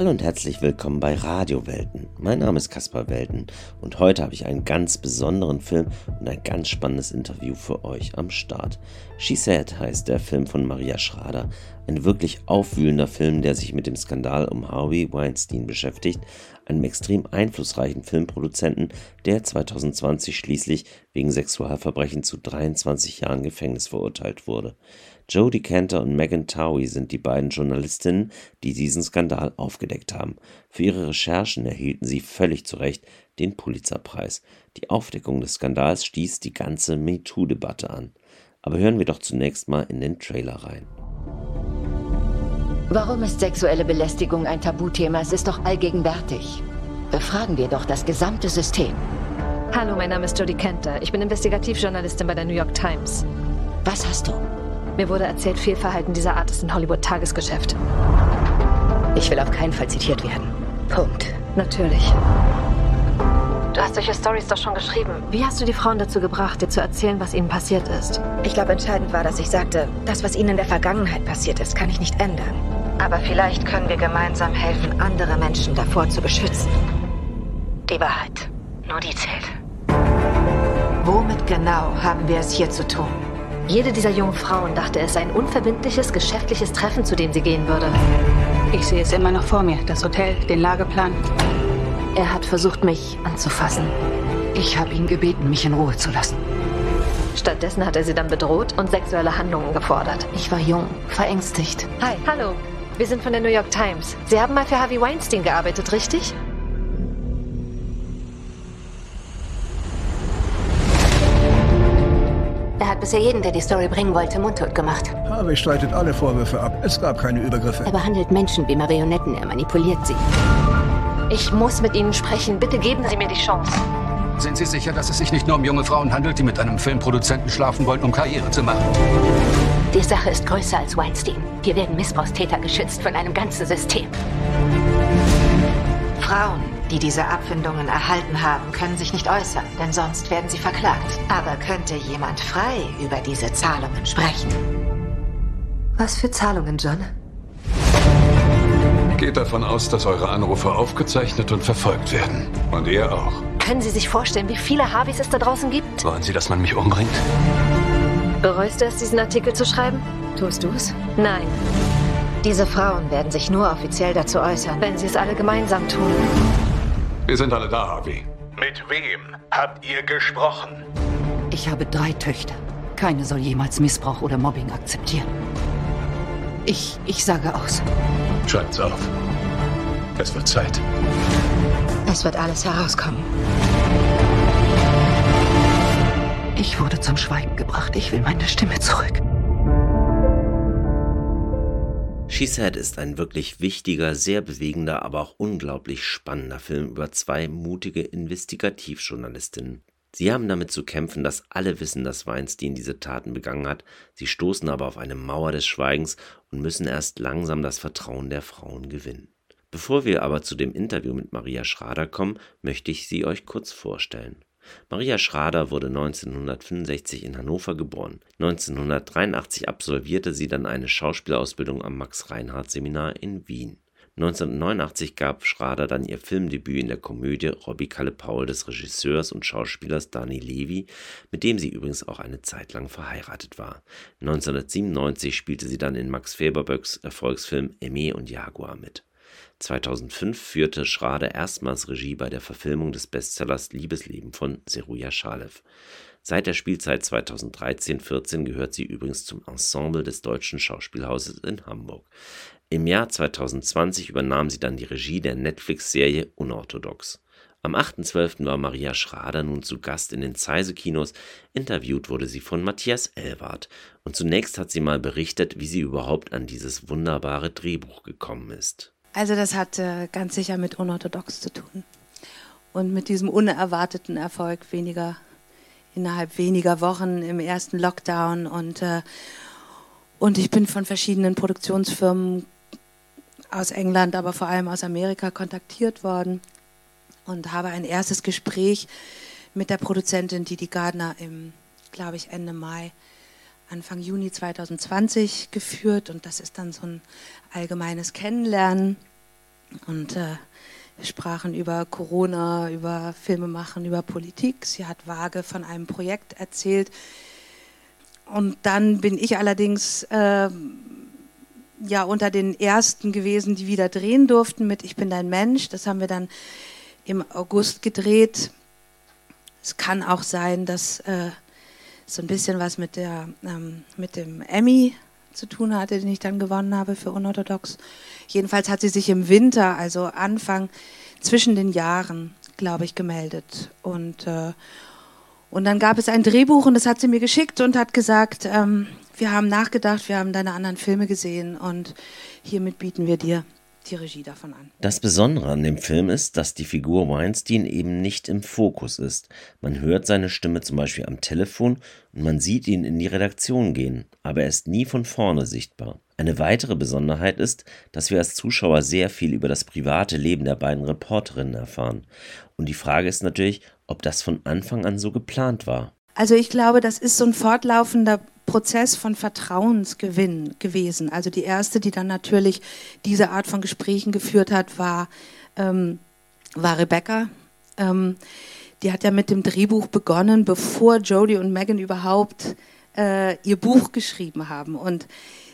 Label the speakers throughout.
Speaker 1: Hallo und herzlich willkommen bei Radio Welten. Mein Name ist Kaspar Welten und heute habe ich einen ganz besonderen Film und ein ganz spannendes Interview für euch am Start. She Said heißt der Film von Maria Schrader, ein wirklich aufwühlender Film, der sich mit dem Skandal um Harvey Weinstein beschäftigt, einem extrem einflussreichen Filmproduzenten, der 2020 schließlich wegen Sexualverbrechen zu 23 Jahren Gefängnis verurteilt wurde. Jodie Cantor und Megan Towie sind die beiden Journalistinnen, die diesen Skandal aufgedeckt haben. Für ihre Recherchen erhielten sie völlig zu Recht den Pulitzerpreis. Die Aufdeckung des Skandals stieß die ganze MeToo-Debatte an. Aber hören wir doch zunächst mal in den Trailer rein.
Speaker 2: Warum ist sexuelle Belästigung ein Tabuthema? Es ist doch allgegenwärtig. Befragen wir doch das gesamte System.
Speaker 3: Hallo, mein Name ist Jodie Kenter. Ich bin Investigativjournalistin bei der New York Times.
Speaker 2: Was hast du?
Speaker 3: Mir wurde erzählt, Fehlverhalten dieser Art ist in Hollywood Tagesgeschäft.
Speaker 2: Ich will auf keinen Fall zitiert werden. Punkt.
Speaker 3: Natürlich. Du hast solche Stories doch schon geschrieben. Wie hast du die Frauen dazu gebracht, dir zu erzählen, was ihnen passiert ist?
Speaker 2: Ich glaube, entscheidend war, dass ich sagte, das, was ihnen in der Vergangenheit passiert ist, kann ich nicht ändern. Aber vielleicht können wir gemeinsam helfen, andere Menschen davor zu beschützen. Die Wahrheit. Nur die zählt.
Speaker 4: Womit genau haben wir es hier zu tun?
Speaker 3: Jede dieser jungen Frauen dachte, es sei ein unverbindliches, geschäftliches Treffen, zu dem sie gehen würde.
Speaker 4: Ich sehe es immer noch vor mir. Das Hotel, den Lageplan.
Speaker 3: Er hat versucht, mich anzufassen.
Speaker 4: Ich habe ihn gebeten, mich in Ruhe zu lassen.
Speaker 3: Stattdessen hat er sie dann bedroht und sexuelle Handlungen gefordert.
Speaker 4: Ich war jung, verängstigt.
Speaker 3: Hi. Hallo. Wir sind von der New York Times. Sie haben mal für Harvey Weinstein gearbeitet, richtig?
Speaker 2: Hat bisher jeden, der die Story bringen wollte, mundtot gemacht.
Speaker 5: Harvey streitet alle Vorwürfe ab. Es gab keine Übergriffe.
Speaker 2: Er behandelt Menschen wie Marionetten. Er manipuliert sie.
Speaker 3: Ich muss mit Ihnen sprechen. Bitte geben Sie mir die Chance.
Speaker 6: Sind Sie sicher, dass es sich nicht nur um junge Frauen handelt, die mit einem Filmproduzenten schlafen wollen, um Karriere zu machen?
Speaker 2: Die Sache ist größer als Weinstein. Hier werden Missbrauchstäter geschützt von einem ganzen System.
Speaker 4: Frauen, die diese Abfindungen erhalten haben, können sich nicht äußern, denn sonst werden sie verklagt. Aber könnte jemand frei über diese Zahlungen sprechen?
Speaker 3: Was für Zahlungen, John?
Speaker 7: Geht davon aus, dass eure Anrufe aufgezeichnet und verfolgt werden. Und ihr auch.
Speaker 3: Können Sie sich vorstellen, wie viele Harveys es da draußen gibt?
Speaker 6: Wollen Sie, dass man mich umbringt?
Speaker 3: Bereust du es, diesen Artikel zu schreiben?
Speaker 2: Tust du's?
Speaker 3: Nein,
Speaker 4: Diese Frauen werden sich nur offiziell dazu äußern.
Speaker 3: wenn sie es alle gemeinsam tun.
Speaker 7: Wir sind alle da, Harvey.
Speaker 8: Mit wem habt ihr gesprochen?
Speaker 4: Ich habe drei Töchter. Keine soll jemals Missbrauch oder Mobbing akzeptieren. Ich, ich sage aus.
Speaker 7: Schreibt's auf. Es wird Zeit.
Speaker 4: Es wird alles herauskommen. Ich wurde zum Schweigen gebracht. Ich will meine Stimme zurück.
Speaker 1: She Said ist ein wirklich wichtiger, sehr bewegender, aber auch unglaublich spannender Film über zwei mutige Investigativjournalistinnen. Sie haben damit zu kämpfen, dass alle wissen, dass Weinstein diese Taten begangen hat. Sie stoßen aber auf eine Mauer des Schweigens und müssen erst langsam das Vertrauen der Frauen gewinnen. Bevor wir aber zu dem Interview mit Maria Schrader kommen, möchte ich sie euch kurz vorstellen. Maria Schrader wurde 1965 in Hannover geboren. 1983 absolvierte sie dann eine Schauspielausbildung am Max-Reinhardt-Seminar in Wien. 1989 gab Schrader dann ihr Filmdebüt in der Komödie Robbie Kalle Paul des Regisseurs und Schauspielers Dani Levy, mit dem sie übrigens auch eine Zeit lang verheiratet war. 1997 spielte sie dann in Max Feberböcks Erfolgsfilm Aimé und Jaguar mit. 2005 führte Schrader erstmals Regie bei der Verfilmung des Bestsellers Liebesleben von Seruja Schalev. Seit der Spielzeit 2013-14 gehört sie übrigens zum Ensemble des Deutschen Schauspielhauses in Hamburg. Im Jahr 2020 übernahm sie dann die Regie der Netflix-Serie Unorthodox. Am 8.12. war Maria Schrader nun zu Gast in den Zeise-Kinos. Interviewt wurde sie von Matthias Elwart. Und zunächst hat sie mal berichtet, wie sie überhaupt an dieses wunderbare Drehbuch gekommen ist.
Speaker 9: Also das hat äh, ganz sicher mit unorthodox zu tun. Und mit diesem unerwarteten Erfolg weniger innerhalb weniger Wochen im ersten Lockdown und äh, und ich bin von verschiedenen Produktionsfirmen aus England, aber vor allem aus Amerika kontaktiert worden und habe ein erstes Gespräch mit der Produzentin Didi Gardner im, glaube ich, Ende Mai, Anfang Juni 2020 geführt und das ist dann so ein allgemeines Kennenlernen. Und äh, wir sprachen über Corona, über Filme machen, über Politik. Sie hat vage von einem Projekt erzählt. Und dann bin ich allerdings äh, ja unter den ersten gewesen, die wieder drehen durften mit Ich bin dein Mensch. Das haben wir dann im August gedreht. Es kann auch sein, dass äh, so ein bisschen was mit, der, ähm, mit dem Emmy zu tun hatte, den ich dann gewonnen habe für Unorthodox. Jedenfalls hat sie sich im Winter, also Anfang zwischen den Jahren, glaube ich, gemeldet. Und, äh, und dann gab es ein Drehbuch und das hat sie mir geschickt und hat gesagt, ähm, wir haben nachgedacht, wir haben deine anderen Filme gesehen und hiermit bieten wir dir die Regie davon an.
Speaker 1: Das Besondere an dem Film ist, dass die Figur Weinstein eben nicht im Fokus ist. Man hört seine Stimme zum Beispiel am Telefon und man sieht ihn in die Redaktion gehen, aber er ist nie von vorne sichtbar. Eine weitere Besonderheit ist, dass wir als Zuschauer sehr viel über das private Leben der beiden Reporterinnen erfahren. Und die Frage ist natürlich, ob das von Anfang an so geplant war.
Speaker 9: Also ich glaube, das ist so ein fortlaufender Prozess von Vertrauensgewinn gewesen. Also die erste, die dann natürlich diese Art von Gesprächen geführt hat, war, ähm, war Rebecca. Ähm, die hat ja mit dem Drehbuch begonnen, bevor Jodie und Megan überhaupt äh, ihr Buch geschrieben haben. Und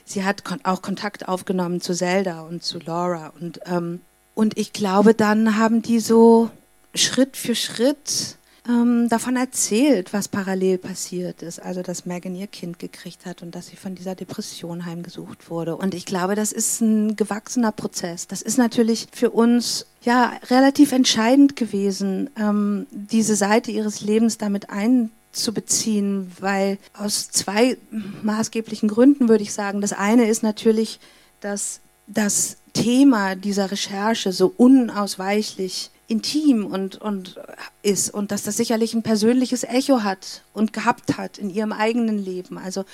Speaker 9: sie hat kon auch Kontakt aufgenommen zu Zelda und zu Laura. Und, ähm, und ich glaube, dann haben die so Schritt für Schritt ähm, davon erzählt, was parallel passiert ist. Also, dass Megan ihr Kind gekriegt hat und dass sie von dieser Depression heimgesucht wurde. Und ich glaube, das ist ein gewachsener Prozess. Das ist natürlich für uns ja relativ entscheidend gewesen, ähm, diese Seite ihres Lebens damit einzubeziehen, weil aus zwei maßgeblichen Gründen würde ich sagen. Das eine ist natürlich, dass das Thema dieser Recherche so unausweichlich intim und, und ist und dass das sicherlich ein persönliches Echo hat und gehabt hat in ihrem eigenen Leben. Also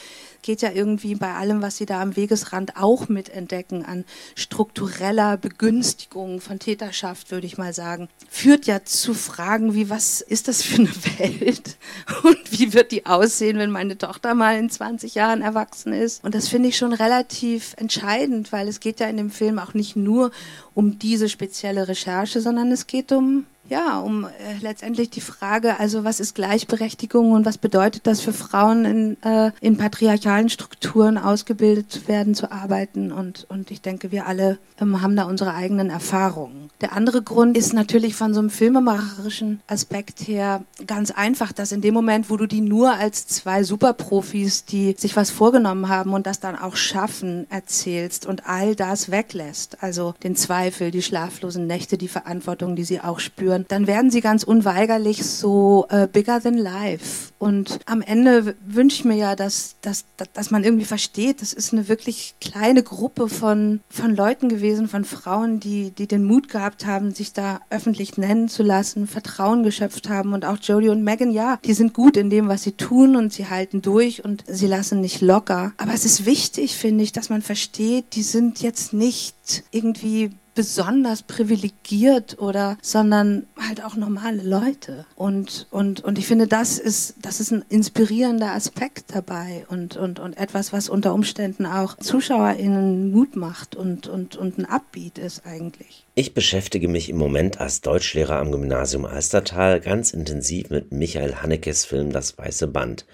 Speaker 9: geht ja irgendwie bei allem, was sie da am Wegesrand auch mitentdecken, an struktureller Begünstigung von Täterschaft, würde ich mal sagen, führt ja zu Fragen wie, was ist das für eine Welt und wie wird die aussehen, wenn meine Tochter mal in 20 Jahren erwachsen ist. Und das finde ich schon relativ entscheidend, weil es geht ja in dem Film auch nicht nur um diese spezielle Recherche, sondern es geht litt om ja, um äh, letztendlich die Frage, also was ist Gleichberechtigung und was bedeutet das für Frauen in, äh, in patriarchalen Strukturen ausgebildet werden zu arbeiten und, und ich denke, wir alle ähm, haben da unsere eigenen Erfahrungen. Der andere Grund ist natürlich von so einem filmemacherischen Aspekt her ganz einfach, dass in dem Moment, wo du die nur als zwei Superprofis, die sich was vorgenommen haben und das dann auch schaffen, erzählst und all das weglässt, also den Zweifel, die schlaflosen Nächte, die Verantwortung, die sie auch spüren, führen, dann werden sie ganz unweigerlich so äh, bigger than life. Und am Ende wünsche ich mir ja, dass, dass, dass man irgendwie versteht, das ist eine wirklich kleine Gruppe von, von Leuten gewesen, von Frauen, die, die den Mut gehabt haben, sich da öffentlich nennen zu lassen, Vertrauen geschöpft haben. Und auch Jodie und Megan, ja, die sind gut in dem, was sie tun und sie halten durch und sie lassen nicht locker. Aber es ist wichtig, finde ich, dass man versteht, die sind jetzt nicht irgendwie besonders privilegiert oder, sondern halt auch normale Leute. Und, und, und ich finde, das ist, das ist ein inspirierender Aspekt dabei und, und, und etwas, was unter Umständen auch ZuschauerInnen Mut macht und, und, und ein Upbeat ist eigentlich.
Speaker 1: Ich beschäftige mich im Moment als Deutschlehrer am Gymnasium Alstertal ganz intensiv mit Michael Hanekes Film Das Weiße Band.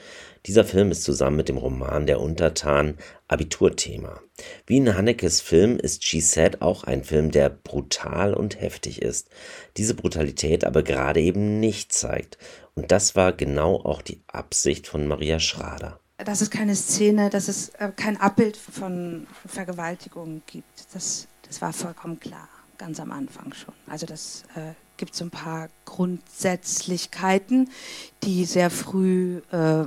Speaker 1: Dieser Film ist zusammen mit dem Roman Der Untertan Abiturthema. Wie in Hanekes Film ist She Said auch ein Film, der brutal und heftig ist, diese Brutalität aber gerade eben nicht zeigt. Und das war genau auch die Absicht von Maria Schrader.
Speaker 9: Dass es keine Szene, dass es äh, kein Abbild von Vergewaltigung gibt, das, das war vollkommen klar, ganz am Anfang schon. Also das äh, gibt so ein paar Grundsätzlichkeiten, die sehr früh äh,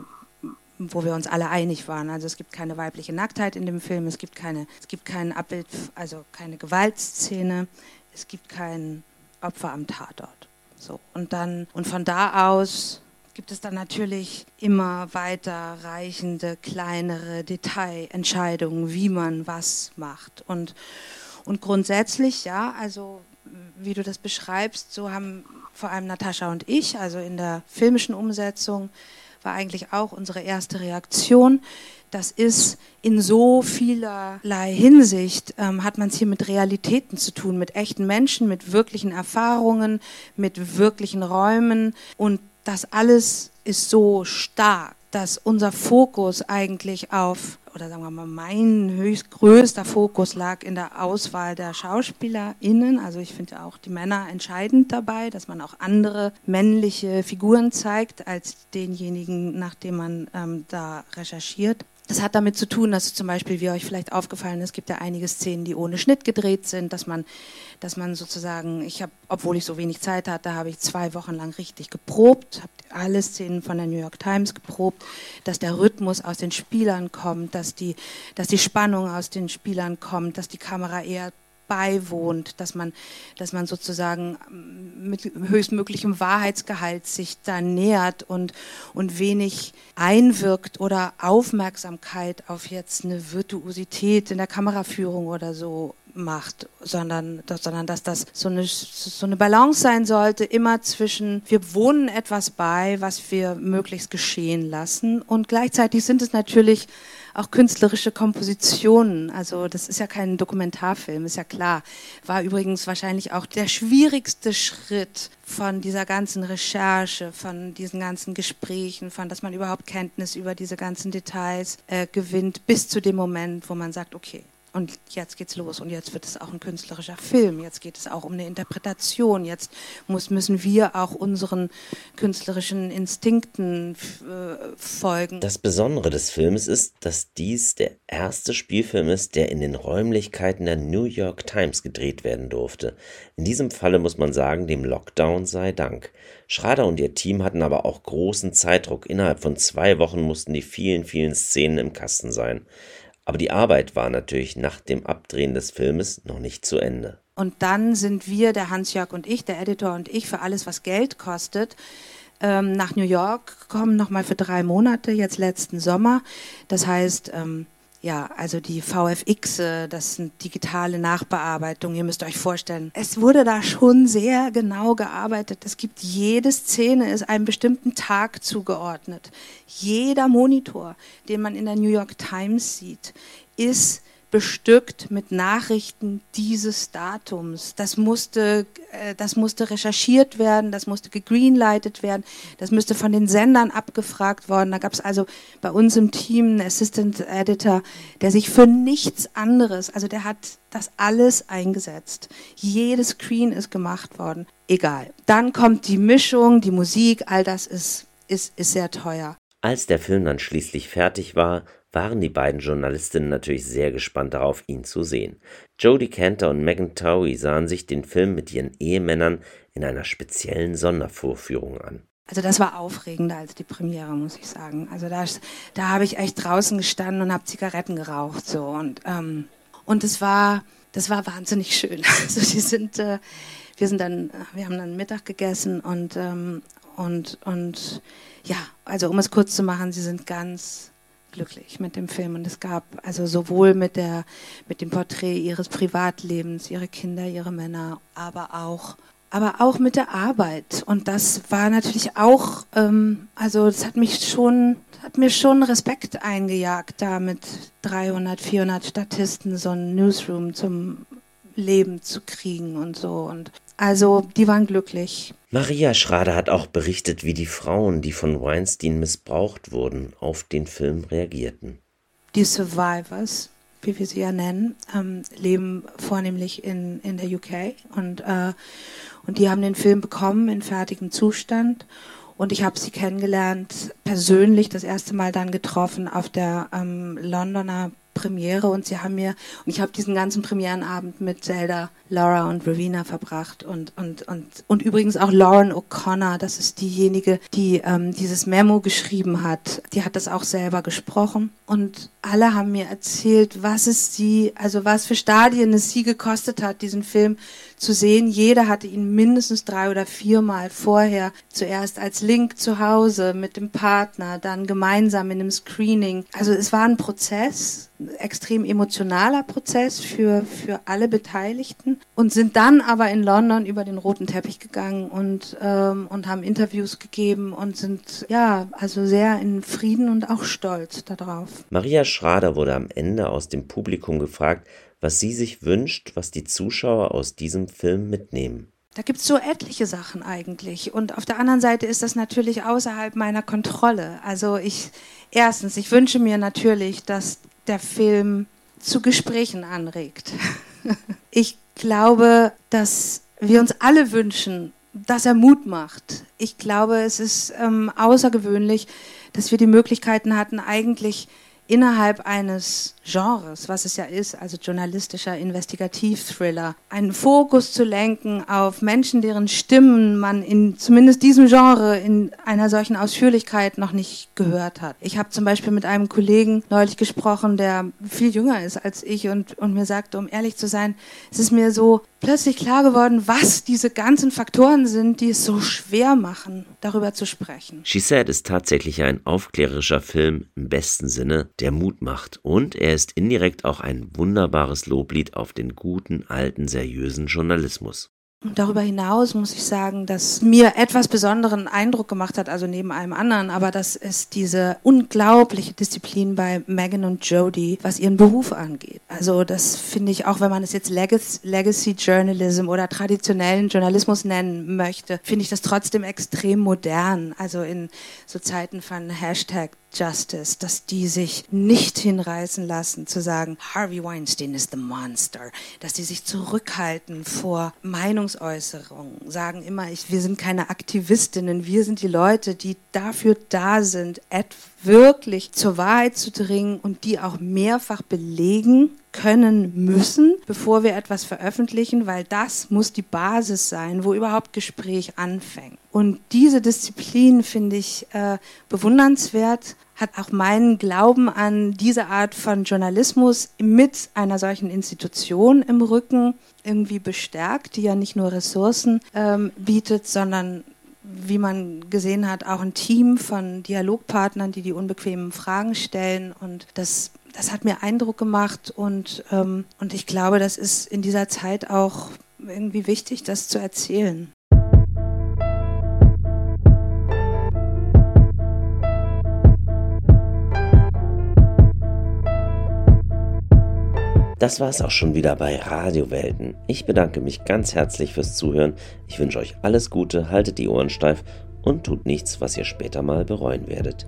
Speaker 9: wo wir uns alle einig waren. Also es gibt keine weibliche Nacktheit in dem Film, es gibt keine, es gibt kein Abbild, also keine Gewaltszene, es gibt kein Opfer am Tatort. So und dann und von da aus gibt es dann natürlich immer weiter reichende kleinere Detailentscheidungen, wie man was macht und und grundsätzlich ja, also wie du das beschreibst, so haben vor allem Natascha und ich, also in der filmischen Umsetzung, war eigentlich auch unsere erste Reaktion. Das ist in so vielerlei Hinsicht, ähm, hat man es hier mit Realitäten zu tun, mit echten Menschen, mit wirklichen Erfahrungen, mit wirklichen Räumen. Und das alles ist so stark, dass unser Fokus eigentlich auf oder sagen wir mal, mein höchst größter Fokus lag in der Auswahl der SchauspielerInnen. Also ich finde auch die Männer entscheidend dabei, dass man auch andere männliche Figuren zeigt als denjenigen, nach dem man ähm, da recherchiert. Das hat damit zu tun, dass zum Beispiel, wie euch vielleicht aufgefallen ist, gibt ja einige Szenen, die ohne Schnitt gedreht sind, dass man, dass man sozusagen, ich habe, obwohl ich so wenig Zeit hatte, habe ich zwei Wochen lang richtig geprobt, habe alle Szenen von der New York Times geprobt, dass der Rhythmus aus den Spielern kommt, dass die, dass die Spannung aus den Spielern kommt, dass die Kamera eher beiwohnt, dass man, dass man sozusagen mit höchstmöglichem Wahrheitsgehalt sich da nähert und, und wenig einwirkt oder Aufmerksamkeit auf jetzt eine Virtuosität in der Kameraführung oder so macht, sondern, sondern dass das so eine, so eine Balance sein sollte, immer zwischen, wir wohnen etwas bei, was wir möglichst geschehen lassen und gleichzeitig sind es natürlich auch künstlerische Kompositionen. Also das ist ja kein Dokumentarfilm, ist ja klar. War übrigens wahrscheinlich auch der schwierigste Schritt von dieser ganzen Recherche, von diesen ganzen Gesprächen, von dass man überhaupt Kenntnis über diese ganzen Details äh, gewinnt, bis zu dem Moment, wo man sagt, okay, und jetzt geht's los und jetzt wird es auch ein künstlerischer Film. Jetzt geht es auch um eine Interpretation. Jetzt muss, müssen wir auch unseren künstlerischen Instinkten äh, folgen.
Speaker 1: Das Besondere des Films ist, dass dies der erste Spielfilm ist, der in den Räumlichkeiten der New York Times gedreht werden durfte. In diesem Falle muss man sagen, dem Lockdown sei Dank. Schrader und ihr Team hatten aber auch großen Zeitdruck. Innerhalb von zwei Wochen mussten die vielen, vielen Szenen im Kasten sein. Aber die Arbeit war natürlich nach dem Abdrehen des Filmes noch nicht zu Ende.
Speaker 9: Und dann sind wir, der Hans-Jörg und ich, der Editor und ich, für alles, was Geld kostet, ähm, nach New York gekommen, nochmal für drei Monate, jetzt letzten Sommer. Das heißt, ähm, ja, also die VFX, äh, das sind digitale Nachbearbeitung. Ihr müsst euch vorstellen, es wurde da schon sehr genau gearbeitet. Es gibt jede Szene ist einem bestimmten Tag zugeordnet. Jeder Monitor, den man in der New York Times sieht, ist bestückt mit Nachrichten dieses Datums. Das musste, äh, das musste recherchiert werden, das musste gegreenlightet werden, das müsste von den Sendern abgefragt worden. Da gab es also bei uns im Team einen Assistant Editor, der sich für nichts anderes, also der hat das alles eingesetzt. Jedes Screen ist gemacht worden. Egal. Dann kommt die Mischung, die Musik, all das ist, ist, ist sehr teuer.
Speaker 1: Als der Film dann schließlich fertig war, waren die beiden Journalistinnen natürlich sehr gespannt darauf, ihn zu sehen. Jodie Cantor und Megan Towie sahen sich den Film mit ihren Ehemännern in einer speziellen Sondervorführung an.
Speaker 9: Also das war aufregender als die Premiere, muss ich sagen. Also da, da habe ich echt draußen gestanden und habe Zigaretten geraucht so und ähm, und es war das war wahnsinnig schön. Also die sind äh, wir sind dann wir haben dann Mittag gegessen und ähm, und und ja also um es kurz zu machen, sie sind ganz glücklich mit dem Film. Und es gab also sowohl mit der mit dem Porträt ihres Privatlebens, ihre Kinder, ihre Männer, aber auch aber auch mit der Arbeit. Und das war natürlich auch ähm, also das hat mich schon hat mir schon Respekt eingejagt, da mit 300, 400 Statisten so ein Newsroom zum Leben zu kriegen und so. Und also die waren glücklich.
Speaker 1: Maria Schrader hat auch berichtet, wie die Frauen, die von Weinstein missbraucht wurden, auf den Film reagierten.
Speaker 9: Die Survivors, wie wir sie ja nennen, ähm, leben vornehmlich in, in der UK und, äh, und die haben den Film bekommen in fertigem Zustand. Und ich habe sie kennengelernt, persönlich das erste Mal dann getroffen auf der ähm, Londoner Premiere und sie haben mir, und ich habe diesen ganzen Premierenabend mit Zelda, Laura und Rowena verbracht und, und, und, und übrigens auch Lauren O'Connor, das ist diejenige, die ähm, dieses Memo geschrieben hat, die hat das auch selber gesprochen und alle haben mir erzählt, was es sie, also was für Stadien es sie gekostet hat, diesen Film zu sehen. Jeder hatte ihn mindestens drei oder viermal vorher zuerst als Link zu Hause mit dem Partner, dann gemeinsam in einem Screening. Also es war ein Prozess extrem emotionaler Prozess für, für alle Beteiligten und sind dann aber in London über den roten Teppich gegangen und, ähm, und haben Interviews gegeben und sind ja also sehr in Frieden und auch stolz darauf.
Speaker 1: Maria Schrader wurde am Ende aus dem Publikum gefragt, was sie sich wünscht, was die Zuschauer aus diesem Film mitnehmen.
Speaker 9: Da gibt es so etliche Sachen eigentlich. Und auf der anderen Seite ist das natürlich außerhalb meiner Kontrolle. Also ich, erstens, ich wünsche mir natürlich, dass der Film zu Gesprächen anregt. ich glaube, dass wir uns alle wünschen, dass er Mut macht. Ich glaube, es ist ähm, außergewöhnlich, dass wir die Möglichkeiten hatten, eigentlich innerhalb eines Genres, was es ja ist, also journalistischer Investigativ-Thriller, einen Fokus zu lenken auf Menschen, deren Stimmen man in zumindest diesem Genre in einer solchen Ausführlichkeit noch nicht gehört hat. Ich habe zum Beispiel mit einem Kollegen neulich gesprochen, der viel jünger ist als ich und, und mir sagte, um ehrlich zu sein, es ist mir so plötzlich klar geworden, was diese ganzen Faktoren sind, die es so schwer machen, darüber zu sprechen.
Speaker 1: She Said ist tatsächlich ein aufklärerischer Film im besten Sinne, der Mut macht und er er ist indirekt auch ein wunderbares Loblied auf den guten, alten, seriösen Journalismus.
Speaker 9: Darüber hinaus muss ich sagen, dass mir etwas besonderen Eindruck gemacht hat, also neben allem anderen, aber das ist diese unglaubliche Disziplin bei Megan und Jodie, was ihren Beruf angeht. Also das finde ich, auch wenn man es jetzt Legacy Journalism oder traditionellen Journalismus nennen möchte, finde ich das trotzdem extrem modern. Also in so Zeiten von Hashtag Justice, dass die sich nicht hinreißen lassen zu sagen, Harvey Weinstein ist the monster, dass die sich zurückhalten vor Meinungsäußerungen, sagen immer, ich, wir sind keine Aktivistinnen, wir sind die Leute, die dafür da sind, wirklich zur Wahrheit zu dringen und die auch mehrfach belegen können müssen, bevor wir etwas veröffentlichen, weil das muss die Basis sein, wo überhaupt Gespräch anfängt. Und diese Disziplin finde ich äh, bewundernswert, hat auch meinen Glauben an diese Art von Journalismus mit einer solchen Institution im Rücken irgendwie bestärkt, die ja nicht nur Ressourcen ähm, bietet, sondern wie man gesehen hat, auch ein Team von Dialogpartnern, die die unbequemen Fragen stellen. Und das, das hat mir Eindruck gemacht. Und, ähm, und ich glaube, das ist in dieser Zeit auch irgendwie wichtig, das zu erzählen.
Speaker 1: Das war es auch schon wieder bei Radiowelten. Ich bedanke mich ganz herzlich fürs Zuhören. Ich wünsche euch alles Gute, haltet die Ohren steif und tut nichts, was ihr später mal bereuen werdet.